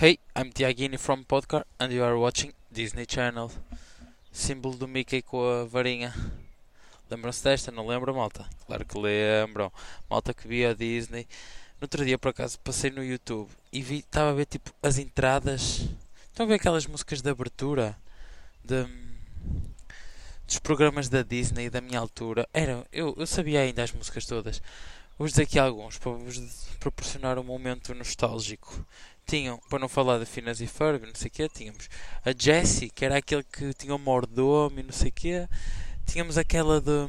Hey, I'm Tiagini from Podcast and you are watching Disney Channel. Símbolo do Mickey com a varinha. Lembram-se desta? Não lembram, malta? Claro que lembram. Malta que via a Disney. No outro dia, por acaso, passei no YouTube e vi, estava a ver tipo as entradas. Estão a ver aquelas músicas de abertura de, dos programas da Disney da minha altura? Era, eu, eu sabia ainda as músicas todas. Vou dizer aqui alguns para vos proporcionar um momento nostálgico tinham, para não falar de Finas e Ferb, não sei o quê, tínhamos a Jessie, que era aquele que tinha o mordomo e não sei o quê. Tínhamos aquela de.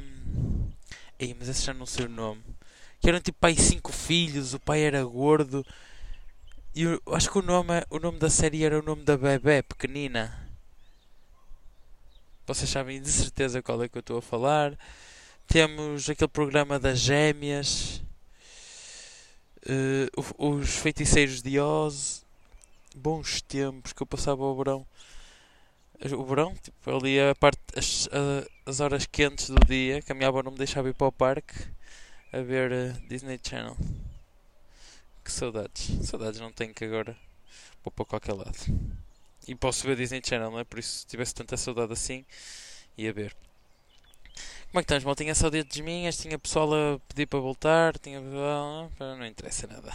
Ei, mas esse já não sei o nome. Que eram tipo pai cinco filhos, o pai era gordo. E eu acho que o nome, o nome da série era o nome da bebê pequenina. Vocês sabem de certeza qual é que eu estou a falar. Temos aquele programa das gêmeas. Uh, os feiticeiros de Oz, bons tempos que eu passava o verão. O verão, tipo, ali a parte, as, a, as horas quentes do dia, caminhava não me deixava ir para o parque a ver uh, Disney Channel. Que saudades, saudades não tenho que agora vou para qualquer lado. E posso ver Disney Channel, não é? Por isso, se tivesse tanta saudade assim, ia ver. Como é que estás, mal? Tinha saudades minhas, tinha pessoal a pedir para voltar, tinha. Não interessa nada.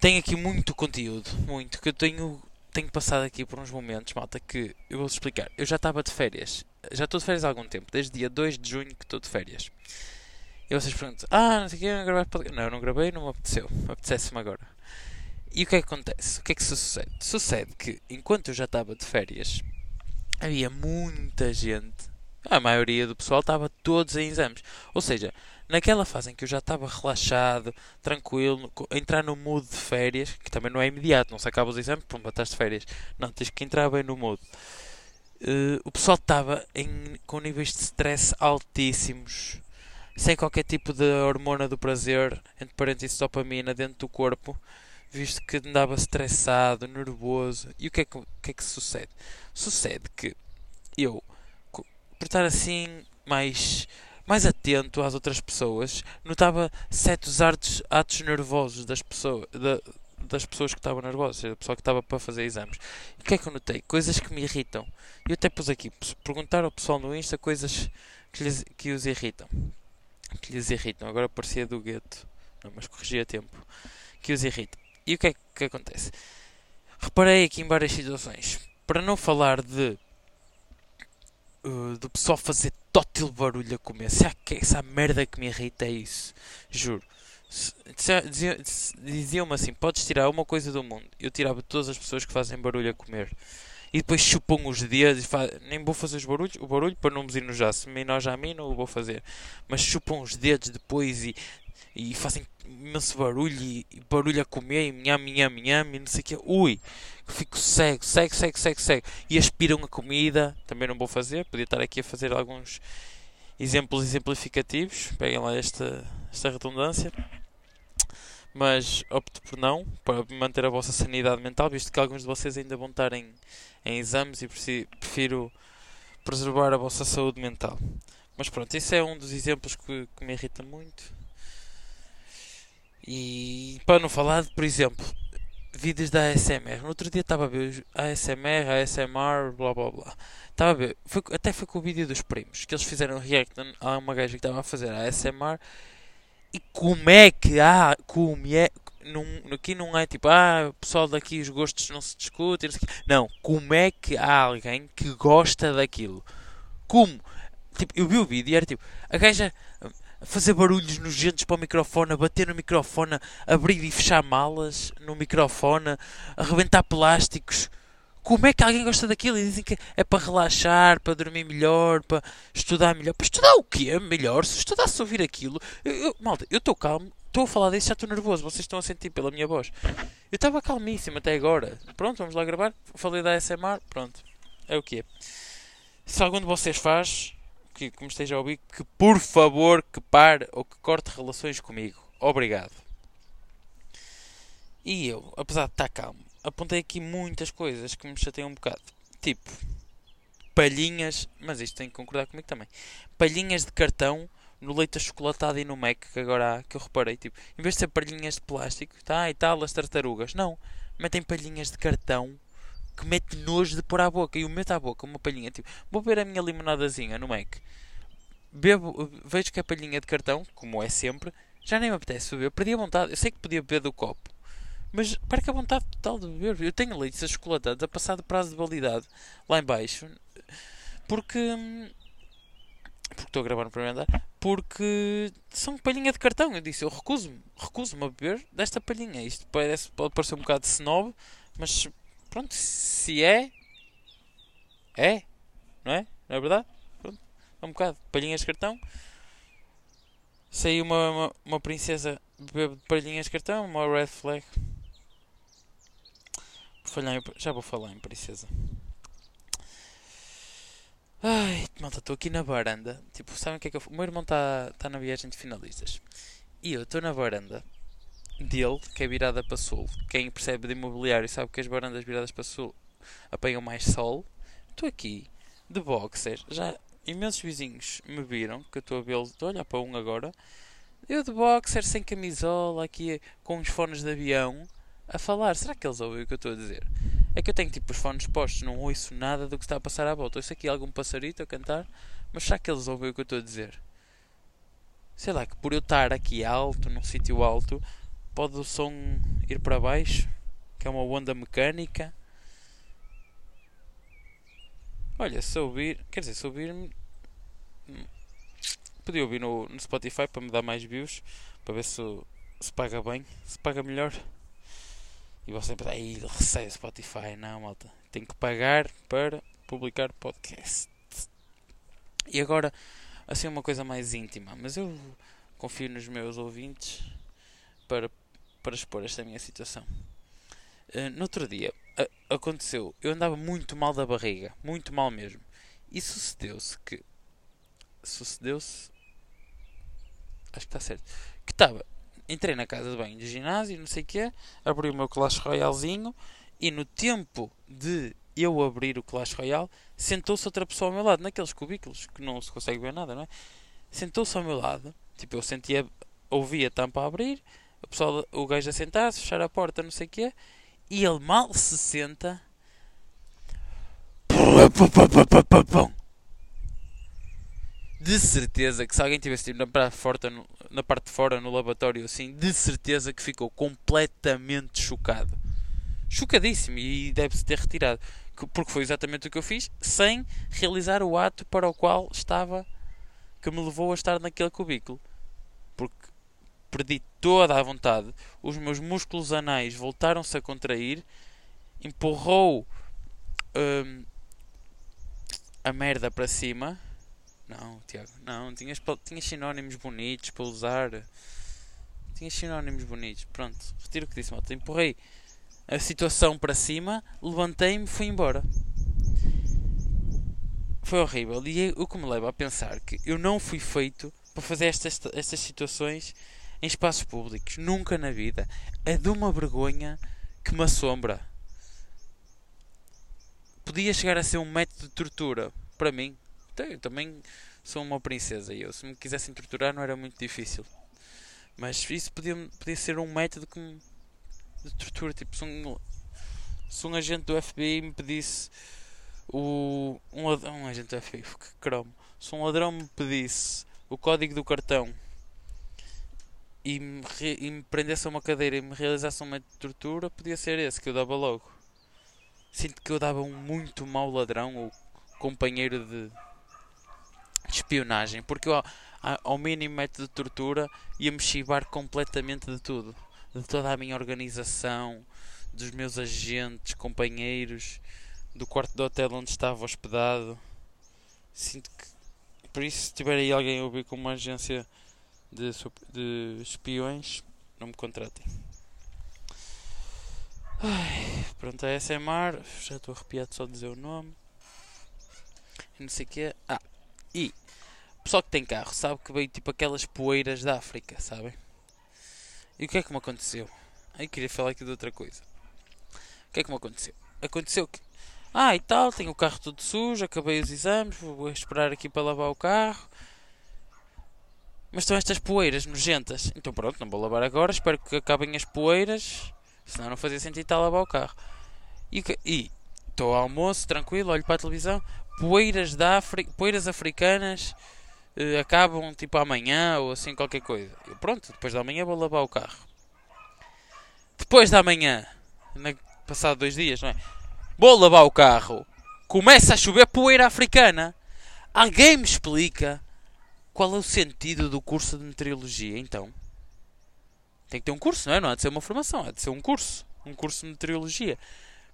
Tenho aqui muito conteúdo, muito, que eu tenho, tenho passado aqui por uns momentos, malta, que eu vou explicar. Eu já estava de férias, já estou de férias há algum tempo, desde dia 2 de junho que estou de férias. E vocês perguntam, ah, não sei o que, não gravei Não, não gravei, não me apeteceu, apetecesse-me agora. E o que é que acontece? O que é que sucede? Sucede que, enquanto eu já estava de férias, havia muita gente a maioria do pessoal estava todos em exames. Ou seja, naquela fase em que eu já estava relaxado, tranquilo, entrar no mood de férias, que também não é imediato, não se acaba os exames, pumba, estás de férias. Não, tens que entrar bem no mood. Uh, o pessoal estava com níveis de stress altíssimos, sem qualquer tipo de hormona do prazer, entre parênteses dopamina, dentro do corpo, visto que andava estressado, nervoso. E o que é que, que, é que sucede? Sucede que eu por estar assim mais mais atento às outras pessoas, notava certos atos, atos nervosos das pessoas, da, das pessoas que estavam nervosas, da pessoa que estava para fazer exames. E o que é que eu notei? Coisas que me irritam. Eu até pus aqui, perguntar ao pessoal no Insta coisas que, lhes, que os irritam. Que lhes irritam. Agora parecia do gueto. Não, mas corrigi a tempo. Que os irritam. E o que é que acontece? Reparei aqui em várias situações. Para não falar de uh, do pessoal fazer tótil barulho a comer. Será que é essa merda que me irrita é isso? Juro. Diziam-me assim: podes tirar uma coisa do mundo. Eu tirava todas as pessoas que fazem barulho a comer. E depois chupam os dedos e faz... nem vou fazer os barulhos, o barulho para não me enojar. Se me enoja a mim, não o vou fazer. Mas chupam os dedos depois e, e fazem imenso barulho e, e barulho a comer e minham, minham, minham e não sei o que. Ui, fico cego, cego, cego, cego, cego. E aspiram a comida, também não vou fazer. Podia estar aqui a fazer alguns exemplos exemplificativos. Peguem lá esta, esta redundância. Mas opto por não, para manter a vossa sanidade mental, visto que alguns de vocês ainda vão estar em, em exames e prefiro preservar a vossa saúde mental. Mas pronto, esse é um dos exemplos que, que me irrita muito. E para não falar, por exemplo, vídeos da ASMR. No outro dia estava a ver ASMR, ASMR, blá blá blá. Estava a ver, foi, até foi com o vídeo dos primos, que eles fizeram react a uma gaja que estava a fazer ASMR. E como é que há, como é, não, aqui não é tipo, ah, pessoal daqui os gostos não se discutem. Não, como é que há alguém que gosta daquilo? Como? Tipo, eu vi o vídeo e era tipo, a gaja a fazer barulhos nojentos para o microfone, a bater no microfone, a abrir e fechar malas no microfone, a arrebentar plásticos. Como é que alguém gosta daquilo? E dizem que é para relaxar, para dormir melhor, para estudar melhor. Para estudar o quê? Melhor? Se estudasse ouvir aquilo. Eu, eu, malta, eu estou calmo, estou a falar disso, já estou nervoso. Vocês estão a sentir pela minha voz. Eu estava calmíssimo até agora. Pronto, vamos lá gravar. Falei da SMR, pronto. É o que. Se algum de vocês faz, que, me esteja a ouvir, que por favor que pare ou que corte relações comigo. Obrigado. E eu, apesar de estar calmo, apontei aqui muitas coisas que me chateiam um bocado. Tipo, palhinhas, mas isto tem que concordar comigo também. Palhinhas de cartão no leite achocolatado e no Mac, que agora há, que eu reparei, tipo, em vez de ser palhinhas de plástico, tá, e tal, as tartarugas, não. metem palhinhas de cartão que mete nojo de pôr à boca. E eu meto à boca uma palhinha, tipo, vou beber a minha limonadazinha no Mac. Bebo, vejo que a palhinha de cartão, como é sempre, já nem me apetece beber. Perdi a vontade. Eu sei que podia beber do copo. Mas perco a vontade total de beber. Eu tenho leites achocolatados a passar de prazo de validade lá em baixo. Porque... Porque estou a gravar no primeiro andar. Porque são palhinha de cartão. Eu disse, eu recuso-me. Recuso-me a beber desta palhinha. Isto parece, pode parecer um bocado snob. Mas pronto, se é... É. Não é? Não é verdade? Pronto. É um bocado. Palhinhas de cartão. Saiu uma, uma, uma princesa de palhinhas de cartão. Uma red flag. Já vou falar em princesa. Ai, malta, estou aqui na varanda. Tipo, sabem o que é que eu. O meu irmão está tá na viagem de finalistas. E eu estou na varanda dele, que é virada para sul. Quem percebe de imobiliário sabe que as varandas viradas para sul apanham mais sol. Estou aqui, de boxer. Já imensos vizinhos me viram, que eu estou a vê-los. Estou a olhar para um agora. Eu de boxer, sem camisola, aqui com os fones de avião, a falar. Será que eles ouvem o que eu estou a dizer? É que eu tenho tipo os fones postos, não ouço nada do que está a passar à volta. Ouço aqui algum passarito a cantar, mas será que eles ouvem o que eu estou a dizer? Sei lá, que por eu estar aqui alto, num sítio alto, pode o som ir para baixo, que é uma onda mecânica. Olha, se ouvir, quer dizer, se ouvir, hum, podia ouvir no, no Spotify para me dar mais views, para ver se, se paga bem, se paga melhor. E você pensa, aí receio Spotify. Não, malta. Tem que pagar para publicar podcast. E agora, assim, uma coisa mais íntima. Mas eu confio nos meus ouvintes para, para expor esta minha situação. Uh, no outro dia, aconteceu. Eu andava muito mal da barriga. Muito mal mesmo. E sucedeu-se que. Sucedeu-se. Acho que está certo. Que estava entrei na casa de banho de ginásio, não sei o quê, abri o meu Clash Royalezinho e no tempo de eu abrir o Clash Royale, sentou-se outra pessoa ao meu lado, naqueles cubículos que não se consegue ver nada, não é? Sentou-se ao meu lado, tipo, eu sentia, ouvia a tampa a abrir, o, pessoal, o gajo a sentar-se, fechar a porta, não sei o quê, e ele mal se senta. De certeza que se alguém tivesse tipo, na parte, na parte de fora, no lavatório, assim, de certeza que ficou completamente chocado. Chocadíssimo e deve-se ter retirado. Porque foi exatamente o que eu fiz, sem realizar o ato para o qual estava, que me levou a estar naquele cubículo. Porque perdi toda a vontade, os meus músculos anais voltaram-se a contrair, empurrou hum, a merda para cima não, Tiago, não. Tinhas, tinhas sinónimos bonitos para usar. Tinhas sinónimos bonitos. Pronto, retiro o que disse, malta. Empurrei a situação para cima, levantei-me e fui embora. Foi horrível. E é o que me leva a pensar que eu não fui feito para fazer estas, estas situações em espaços públicos. Nunca na vida. É de uma vergonha que me assombra. Podia chegar a ser um método de tortura para mim. Eu também sou uma princesa e eu, se me quisessem torturar, não era muito difícil. Mas isso podia, podia ser um método que me, de tortura. Tipo, se um, se um agente do FBI me pedisse o. Um, um agente do FBI, que cromo. Se um ladrão me pedisse o código do cartão e me, e me prendesse a uma cadeira e me realizasse um método de tortura, podia ser esse que eu dava logo. Sinto que eu dava um muito mau ladrão ou companheiro de de espionagem, porque eu, ao mínimo método de tortura ia-me chivar completamente de tudo, de toda a minha organização, dos meus agentes, companheiros, do quarto do hotel onde estava hospedado. Sinto que, por isso, se tiver aí alguém a ouvir com uma agência de, de espiões, não me contratem. Ai, pronto, a SMR, já estou arrepiado só de dizer o nome. Não sei o que é. Ah, e pessoal que tem carro sabe que veio tipo aquelas poeiras da África, sabem? E o que é que me aconteceu? Aí queria falar aqui de outra coisa. O que é que me aconteceu? Aconteceu que. Ah, e tal, tenho o carro todo sujo, acabei os exames, vou esperar aqui para lavar o carro. Mas estão estas poeiras nojentas. Então pronto, não vou lavar agora, espero que acabem as poeiras. Senão não fazia sentido estar a lavar o carro. E estou ao almoço, tranquilo, olho para a televisão, poeiras, da África, poeiras africanas uh, acabam tipo amanhã ou assim qualquer coisa. Eu, pronto, depois da manhã vou lavar o carro. Depois da manhã, na, passado dois dias, não é? Vou lavar o carro. Começa a chover poeira africana. Alguém me explica qual é o sentido do curso de meteorologia, então? Tem que ter um curso, não é? Não há de ser uma formação, há de ser um curso. Um curso de meteorologia.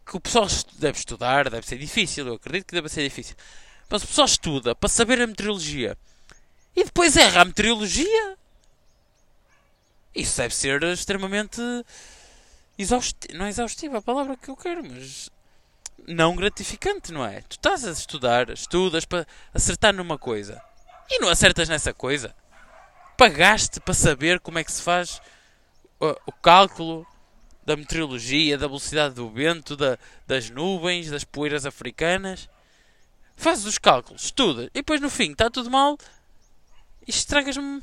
Que o pessoal deve estudar, deve ser difícil, eu acredito que deve ser difícil. Mas o pessoal estuda para saber a meteorologia e depois erra a meteorologia. Isso deve ser extremamente exaustivo. Não é exaustivo a palavra que eu quero, mas não gratificante, não é? Tu estás a estudar, estudas para acertar numa coisa e não acertas nessa coisa. Pagaste para saber como é que se faz o, o cálculo da meteorologia, da velocidade do vento, da, das nuvens, das poeiras africanas. Fazes os cálculos, estudas, e depois no fim está tudo mal e estragas-me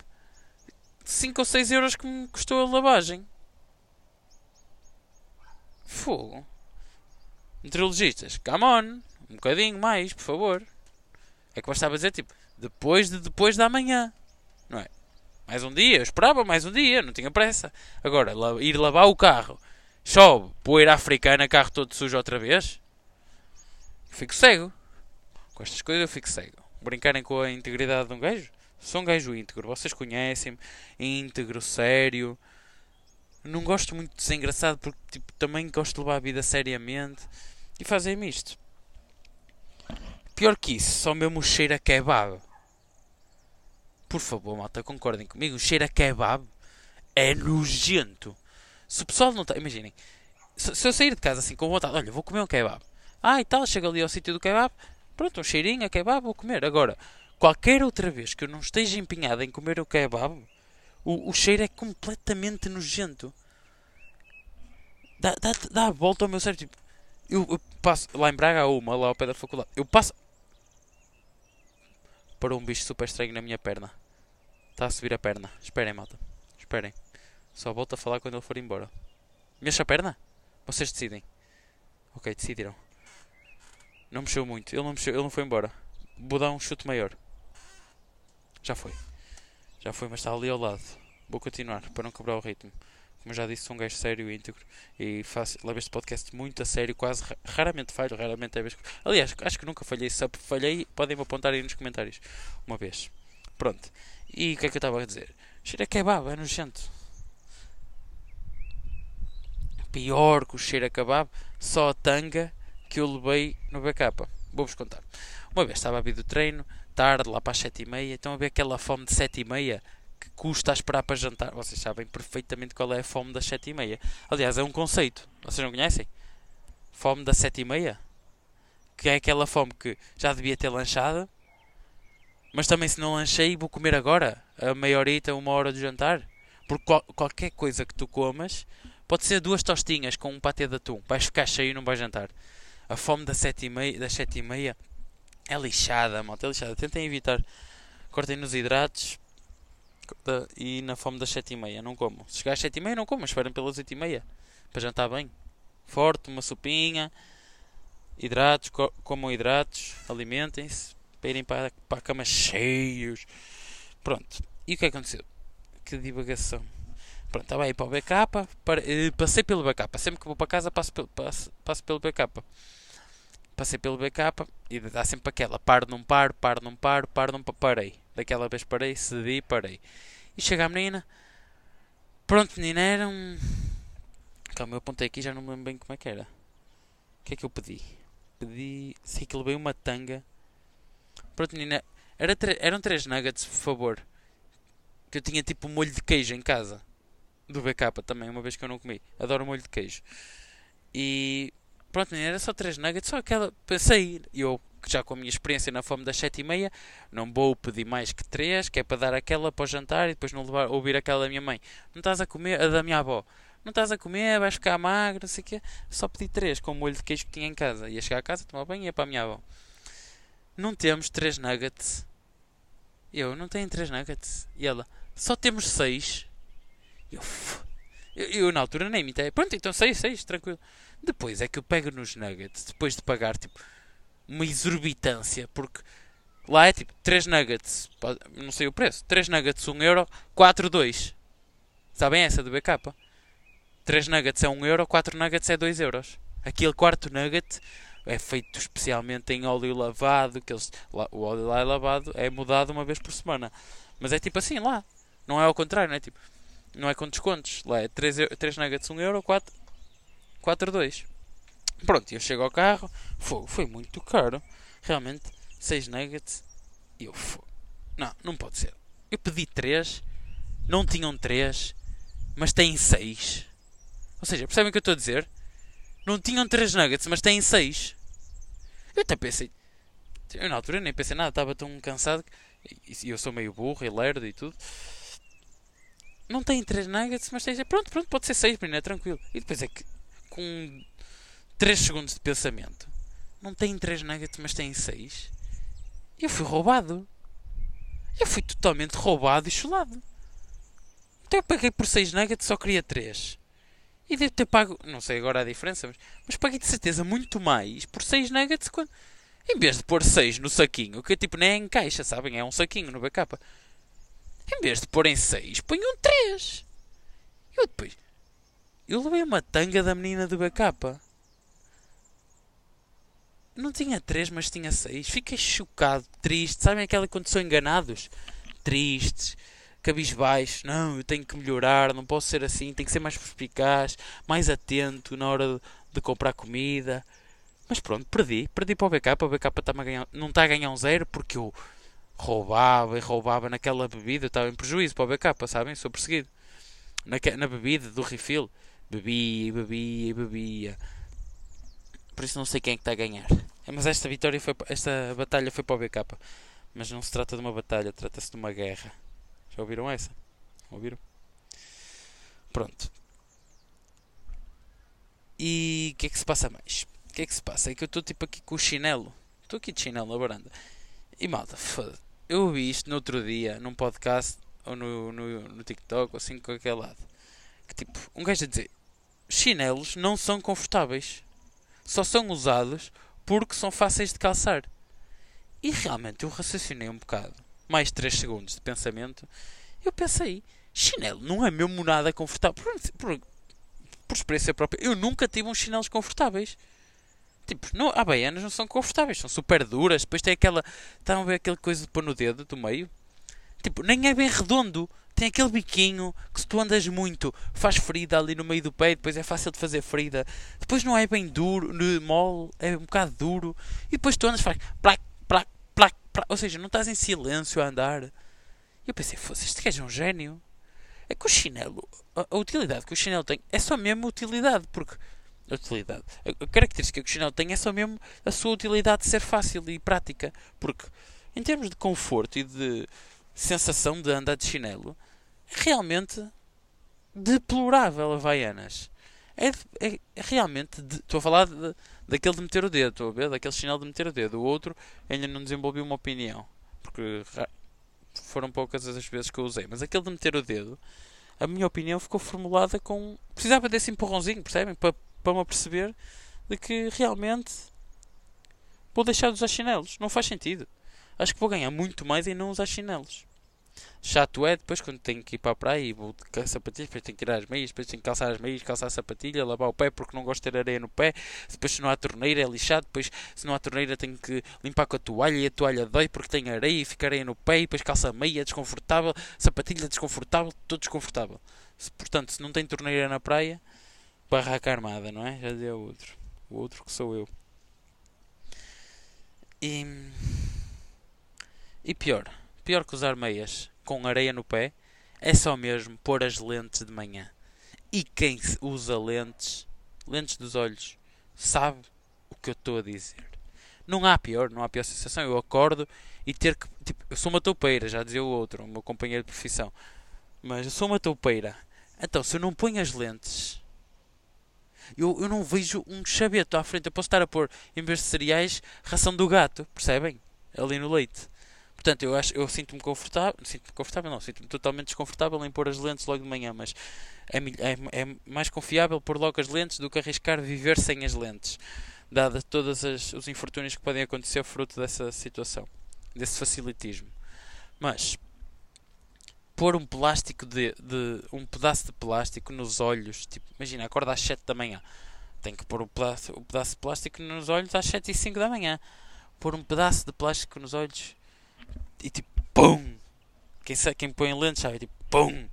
5 ou 6 euros que me custou a lavagem. Fogo. Meteorologistas, come on, um bocadinho mais, por favor. É que bastava dizer tipo, depois de depois da manhã, não é? Mais um dia, eu esperava mais um dia, não tinha pressa. Agora, ir lavar o carro, chove, poeira africana, carro todo sujo outra vez. Fico cego. Com estas coisas eu fico cego. Brincarem com a integridade de um gajo? Sou um gajo íntegro, vocês conhecem-me, íntegro, sério. Não gosto muito de ser engraçado porque tipo, também gosto de levar a vida seriamente. E fazem-me isto. Pior que isso, só mesmo cheiro a kebab. Por favor, malta, concordem comigo. O cheiro a kebab é nojento. Se o pessoal não está. Imaginem. Se, se, eu sair de casa assim com vontade, olha, vou comer um kebab. Ah, e tal, chego ali ao sítio do kebab. Pronto, um cheirinho a kebab, vou comer. Agora, qualquer outra vez que eu não esteja empenhado em comer o kebab, o, o cheiro é completamente nojento. Dá, dá, dá a volta ao meu cérebro. Tipo, eu, eu, passo. Lá em Braga há uma, lá ao pé da faculdade. Eu passo. Para um bicho super estranho na minha perna. Está a subir a perna. Esperem, malta. Esperem. Só volto a falar quando ele for embora. Mexa a perna? Vocês decidem. Ok, decidiram. Não mexeu muito. Ele não mexeu, ele não foi embora. Vou dar um chute maior. Já foi. Já foi, mas está ali ao lado. Vou continuar para não quebrar o ritmo. Como já disse, sou um gajo sério e íntegro e faço, levo este podcast muito a sério, quase raramente falho, raramente é vez. Aliás, acho que nunca falhei. Se falhei, podem-me apontar aí nos comentários uma vez. Pronto. E o que é que eu estava a dizer? Cheira kebab, é nojento. Pior que o cheiro a kebab, só a tanga que eu levei no backup. Vou-vos contar. Uma vez estava a vir do treino, tarde, lá para as 7 e meia, estão a ver aquela fome de 7 e meia que custa a esperar para jantar. Vocês sabem perfeitamente qual é a fome das 7 e meia. Aliás, é um conceito. Vocês não conhecem? Fome das 7 e meia? Que é aquela fome que já devia ter lanchado, mas também se não lanchei, vou comer agora, a meia horita, uma hora de jantar. Porque qual, qualquer coisa que tu comas, pode ser duas tostinhas com um patê de atum. Vais ficar cheio e não vais jantar. A fome das 7 e meia, das 7 e meia é lixada, malta, é lixada. Tentem evitar. Cortem nos hidratos e na fome das 7 e meia. Não como. Se chegar às 7 e meia, não como. Esperem pelas 8 e meia. Para jantar bem. Forte, uma sopinha. Hidratos, co comam hidratos. Alimentem-se para irem para, para a cama cheios. Pronto. E o que aconteceu? Que divagação. Pronto, estava aí para o backup. Para, eh, passei pelo backup. Sempre que vou para casa, passo pelo, passo, passo pelo backup. Passei pelo backup e dá sempre aquela. Paro, não paro, paro, não paro, paro, não. Parei. Daquela vez parei, cedi, parei. E chega a menina. Pronto, menina, era um. Calma, eu apontei aqui já não me lembro bem como é que era. O que é que eu pedi? Pedi. Sei que levei uma tanga Pronto, menina. Era eram três nuggets, por favor. Que eu tinha tipo molho de queijo em casa. Do BK também, uma vez que eu não comi. Adoro molho de queijo. E pronto, menina, era só três nuggets. Só aquela. Pensei, eu já com a minha experiência na fome das sete e meia, não vou pedir mais que três, que é para dar aquela para o jantar e depois não levar, ouvir aquela da minha mãe. Não estás a comer a da minha avó. Não estás a comer, vais ficar magro, não sei o quê. Só pedi três com o molho de queijo que tinha em casa. Ia chegar a casa, tomar banho e ia para a minha avó não temos 3 nuggets. Eu, não tenho 3 nuggets. E ela, só temos 6. Eu, Eu, eu, na altura nem me entendo. Pronto, então 6, 6, tranquilo. Depois é que eu pego nos nuggets, depois de pagar tipo uma exorbitância, porque lá é tipo 3 nuggets, não sei o preço, 3 nuggets 1 euro, 4, 2. Sabem essa do BK? 3 nuggets é 1 euro, 4 nuggets é 2 euros. Aquele quarto nugget é feito especialmente em óleo lavado, que eles, o óleo lá é lavado, é mudado uma vez por semana. Mas é tipo assim lá. Não é ao contrário, não é tipo. Não é com descontos. Lá é 3, 3 nuggets 1 euro, 4, 4 2. Pronto, eu chego ao carro, foi, foi muito caro. Realmente, 6 nuggets. E eu fui. Não, não pode ser. Eu pedi 3, não tinham 3, mas têm 6. Ou seja, percebem o que eu estou a dizer? Não tinham 3 nuggets, mas têm 6. Eu até pensei. Eu na altura nem pensei nada, estava tão cansado. E eu sou meio burro e lerdo e tudo. Não tem 3 nuggets, mas tem. Pronto, pronto, pode ser 6, menino, é tranquilo. E depois é que, com 3 segundos de pensamento, não tem 3 nuggets, mas tem 6. Eu fui roubado. Eu fui totalmente roubado e chulado. Então eu paguei por 6 nuggets, só queria 3. E devo ter pago, não sei agora a diferença, mas, mas paguei de certeza muito mais por 6 nuggets quando, em vez de pôr 6 no saquinho, que tipo nem é em caixa, sabem? É um saquinho no backup. Em vez de pôr em 6, ponham 3. Eu depois. Eu levei uma tanga da menina do backup. Não tinha 3, mas tinha 6. Fiquei chocado, triste. Sabem aquela quando são enganados? Tristes cabisbaixo, não, eu tenho que melhorar, não posso ser assim, tenho que ser mais perspicaz, mais atento na hora de, de comprar comida. Mas pronto, perdi, perdi para o BK, o BK está a ganhar, não está a ganhar um zero porque eu roubava e roubava naquela bebida, eu estava em prejuízo para o BK, sabem? Sou perseguido. Na, na bebida do refill, bebia e bebia e bebia. Por isso não sei quem é que está a ganhar. Mas esta vitória foi, esta batalha foi para o BK. Mas não se trata de uma batalha, trata-se de uma guerra. Já ouviram essa? Ouviram? Pronto. E o que é que se passa mais? O que é que se passa? É que eu estou tipo aqui com o chinelo. Estou aqui de chinelo na varanda. E malta, foda Eu ouvi isto no outro dia, num podcast, ou no, no, no TikTok, ou assim, com aquele lado. Que tipo, um gajo a dizer: chinelos não são confortáveis. Só são usados porque são fáceis de calçar. E realmente eu raciocinei um bocado mais 3 segundos de pensamento, eu pensei, chinelo não é mesmo nada confortável. Por, por, por experiência própria, eu nunca tive uns chinelos confortáveis. Tipo, não, há baianas não são confortáveis, são super duras. Depois tem aquela. Estão a ver aquela coisa de pôr no dedo do meio? Tipo, nem é bem redondo. Tem aquele biquinho que se tu andas muito faz ferida ali no meio do pé. Depois é fácil de fazer ferida. Depois não é bem duro, mole, é um bocado duro. E depois tu andas faz plac, plac, ou seja, não estás em silêncio a andar. E eu pensei, fosse este gajo é um gênio. É que o chinelo, a, a, utilidade que o chinelo tem é só mesmo utilidade, porque a utilidade, a, a característica que o chinelo tem é só mesmo a sua utilidade de ser fácil e prática, porque em termos de conforto e de sensação de andar de chinelo, realmente deplorável a Havaianas. É, é, é realmente, estou a falar de, daquele de meter o dedo, estou a ver? Daquele sinal de meter o dedo. O outro ainda não desenvolvi uma opinião. Porque foram poucas as vezes que eu usei. Mas aquele de meter o dedo, a minha opinião ficou formulada com. Precisava desse empurrãozinho, percebem? Para, para me perceber de que realmente vou deixar de usar chinelos. Não faz sentido. Acho que vou ganhar muito mais em não usar chinelos. Chato é depois quando tenho que ir para a praia e vou de sapatilhas, depois tenho que tirar as meias, depois tenho que calçar as meias, calçar a sapatilha, lavar o pé porque não gosto de ter areia no pé. Depois se não há torneira é lixado, depois se não há torneira tenho que limpar com a toalha e a toalha dói porque tem areia e fica areia no pé, e depois calça a meia, é desconfortável, sapatilha desconfortável, tudo desconfortável. Portanto, se não tem torneira na praia, barraca armada, não é? Já dizia o outro. O outro que sou eu. E, e pior, pior que usar meias com areia no pé é só mesmo pôr as lentes de manhã. E quem usa lentes, lentes dos olhos, sabe o que eu estou a dizer. Não há pior, não há pior sensação. Eu acordo e ter que. Tipo, eu sou uma toupeira, já dizia o outro, o meu companheiro de profissão. Mas eu sou uma toupeira. Então, se eu não ponho as lentes, eu, eu não vejo um chaveto à frente. Eu posso estar a pôr, em vez de cereais, ração do gato, percebem? Ali no leite. Portanto, eu, eu sinto-me confortável, sinto-me confortável, não, sinto-me totalmente desconfortável em pôr as lentes logo de manhã, mas é, é, é mais confiável pôr logo as lentes do que arriscar viver sem as lentes, dadas todos os infortúnios que podem acontecer fruto dessa situação, desse facilitismo. Mas pôr um plástico de, de, um pedaço de plástico nos olhos, tipo, imagina, acorda às 7 da manhã, tem que pôr um pedaço, um pedaço de plástico nos olhos às 7 e 5 da manhã. Pôr um pedaço de plástico nos olhos e tipo, pum! Quem, quem põe lentes sabe, tipo, pum!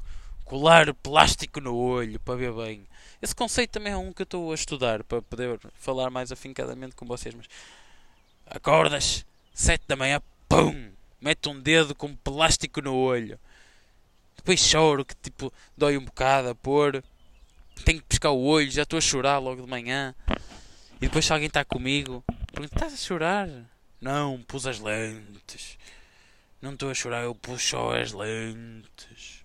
Colar plástico no olho para ver bem. Esse conceito também é um que eu estou a estudar para poder falar mais afincadamente com vocês. Mas acordas, 7 da manhã, pum! Mete um dedo com plástico no olho. Depois choro, que tipo, dói um bocado a pôr. Tenho que pescar o olho, já estou a chorar logo de manhã. E depois se alguém está comigo, pergunta, estás a chorar? Não, pus as lentes. Não estou a chorar, eu só as lentes.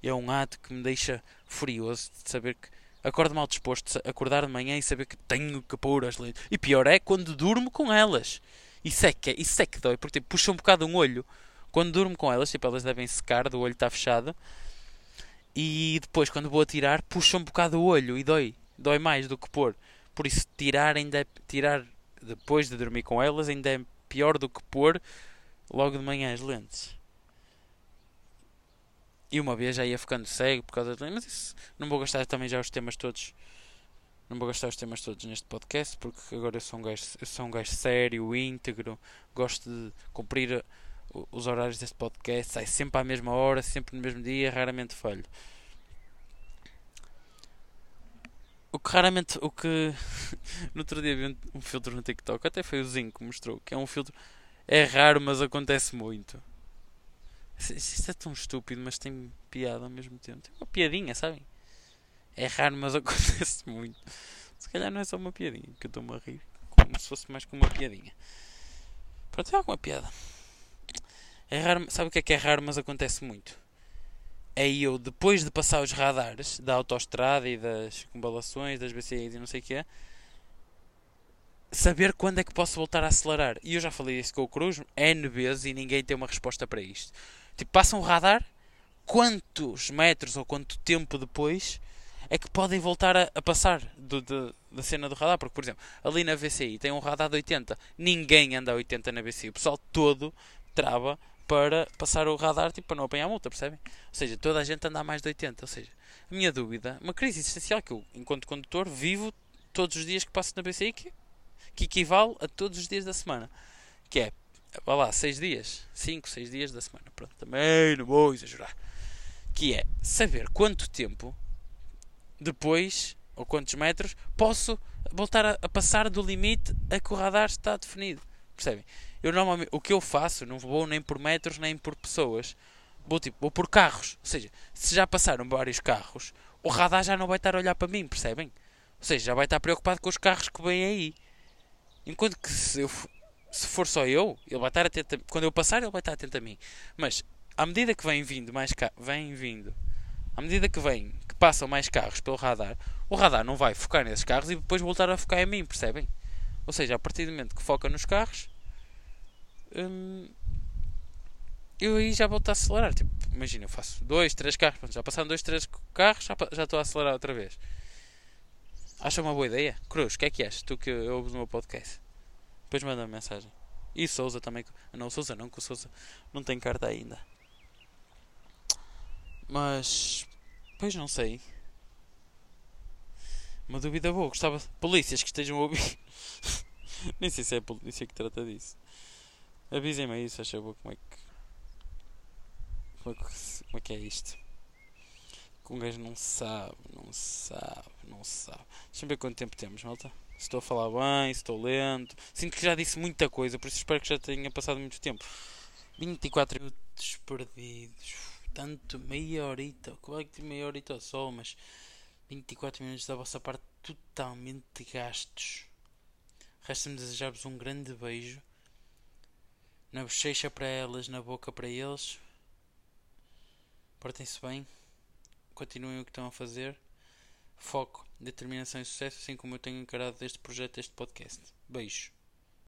É um ato que me deixa furioso de saber que acordo mal disposto, acordar de manhã e saber que tenho que pôr as lentes. E pior é quando durmo com elas. Isso é que, é, isso é que dói, porque tipo, puxa um bocado um olho. Quando durmo com elas, tipo, elas devem secar, do olho está fechado. E depois, quando vou a tirar, puxa um bocado o olho e dói. Dói mais do que pôr. Por isso, tirar ainda é, tirar depois de dormir com elas ainda é pior do que pôr logo de manhã as lentes. E uma vez já ia ficando cego por causa de Mas isso não vou gastar também já os temas todos. Não vou gastar os temas todos neste podcast porque agora eu sou um gajo, sou um gajo sério, íntegro, gosto de cumprir os horários deste podcast, sai sempre à mesma hora, sempre no mesmo dia, raramente falho. O que raramente, o que no outro dia vi um, um, filtro no TikTok, até foi o Zinco que mostrou, que é um filtro, é raro, mas acontece muito. Isto é tão estúpido, mas tem piada ao mesmo tempo. Tem uma piadinha, sabem? É raro, mas acontece muito. Se calhar não é só uma piadinha, que eu estou-me a rir, como se fosse mais que uma piadinha. Pronto, é alguma piada. É raro, sabe o que é que é raro, mas acontece muito? É eu, depois de passar os radares da autoestrada e das combalações, das BCIs e não sei o que é, saber quando é que posso voltar a acelerar. E eu já falei isso com o Cruz N vezes e ninguém tem uma resposta para isto. Tipo, passa um radar, quantos metros ou quanto tempo depois é que podem voltar a, a passar do, da cena do radar? Porque, por exemplo, ali na VCI tem um radar de 80, ninguém anda a 80 na VCI, o pessoal todo trava para passar o radar tipo, para não apanhar multa, percebem? Ou seja, toda a gente anda a mais de 80. Ou seja, a minha dúvida, uma crise existencial que eu, enquanto condutor, vivo todos os dias que passo na BCI, que, que equivale a todos os dias da semana. Que é, vá lá, 6 dias, 5, 6 dias da semana. Pronto, também não vou exagerar. Que é saber quanto tempo depois, ou quantos metros, posso voltar a, a passar do limite a que o radar está definido. Percebem? Eu normalmente, o que eu faço, não vou nem por metros nem por pessoas. Vou, tipo, vou por carros. Ou seja, se já passaram vários carros, o radar já não vai estar a olhar para mim, percebem? Ou seja, já vai estar preocupado com os carros que vêm aí. Enquanto que se, eu, se for só eu, ele vai estar atento a, quando eu passar, ele vai estar atento a mim. Mas à medida que vem vindo mais carros, vem vindo, à medida que vem, que passam mais carros pelo radar, o radar não vai focar nesses carros e depois voltar a focar em mim, percebem? Ou seja, a partir do momento que foca nos carros, hum, eu aí já volto a acelerar. Tipo, imagina, eu faço dois, três carros, já passaram dois, três carros, já, já estou a acelerar outra vez. Acha uma boa ideia? Cruz, o que é que és? Tu que ouves o meu podcast. Depois manda -me mensagem. E Souza também. Não, Souza não, que o Souza não tem carta ainda. Mas. Pois não sei. Uma dúvida boa. Gostava. Polícias que estejam a ouvir. Nem sei se é a polícia que trata disso. Avisem-me se achou como é. Como é que, como é que é isto? Que um gajo não sabe, não sabe, não sabe. Deixa-me ver quanto tempo temos, malta. Se estou a falar bem, se estou lento. Sinto que já disse muita coisa, por isso espero que já tenha passado muito tempo. 24 minutos perdidos. Tanto meia horita. Claro que meia horita só, mas 24 minutos da vossa parte totalmente gastos. Resta-me desejar-vos um grande beijo. Na bochecha para elas, na boca para eles. Portem-se bem. Continuem o que estão a fazer. Foco, determinação e sucesso, assim como eu tenho encarado este projeto, este podcast. Beijo.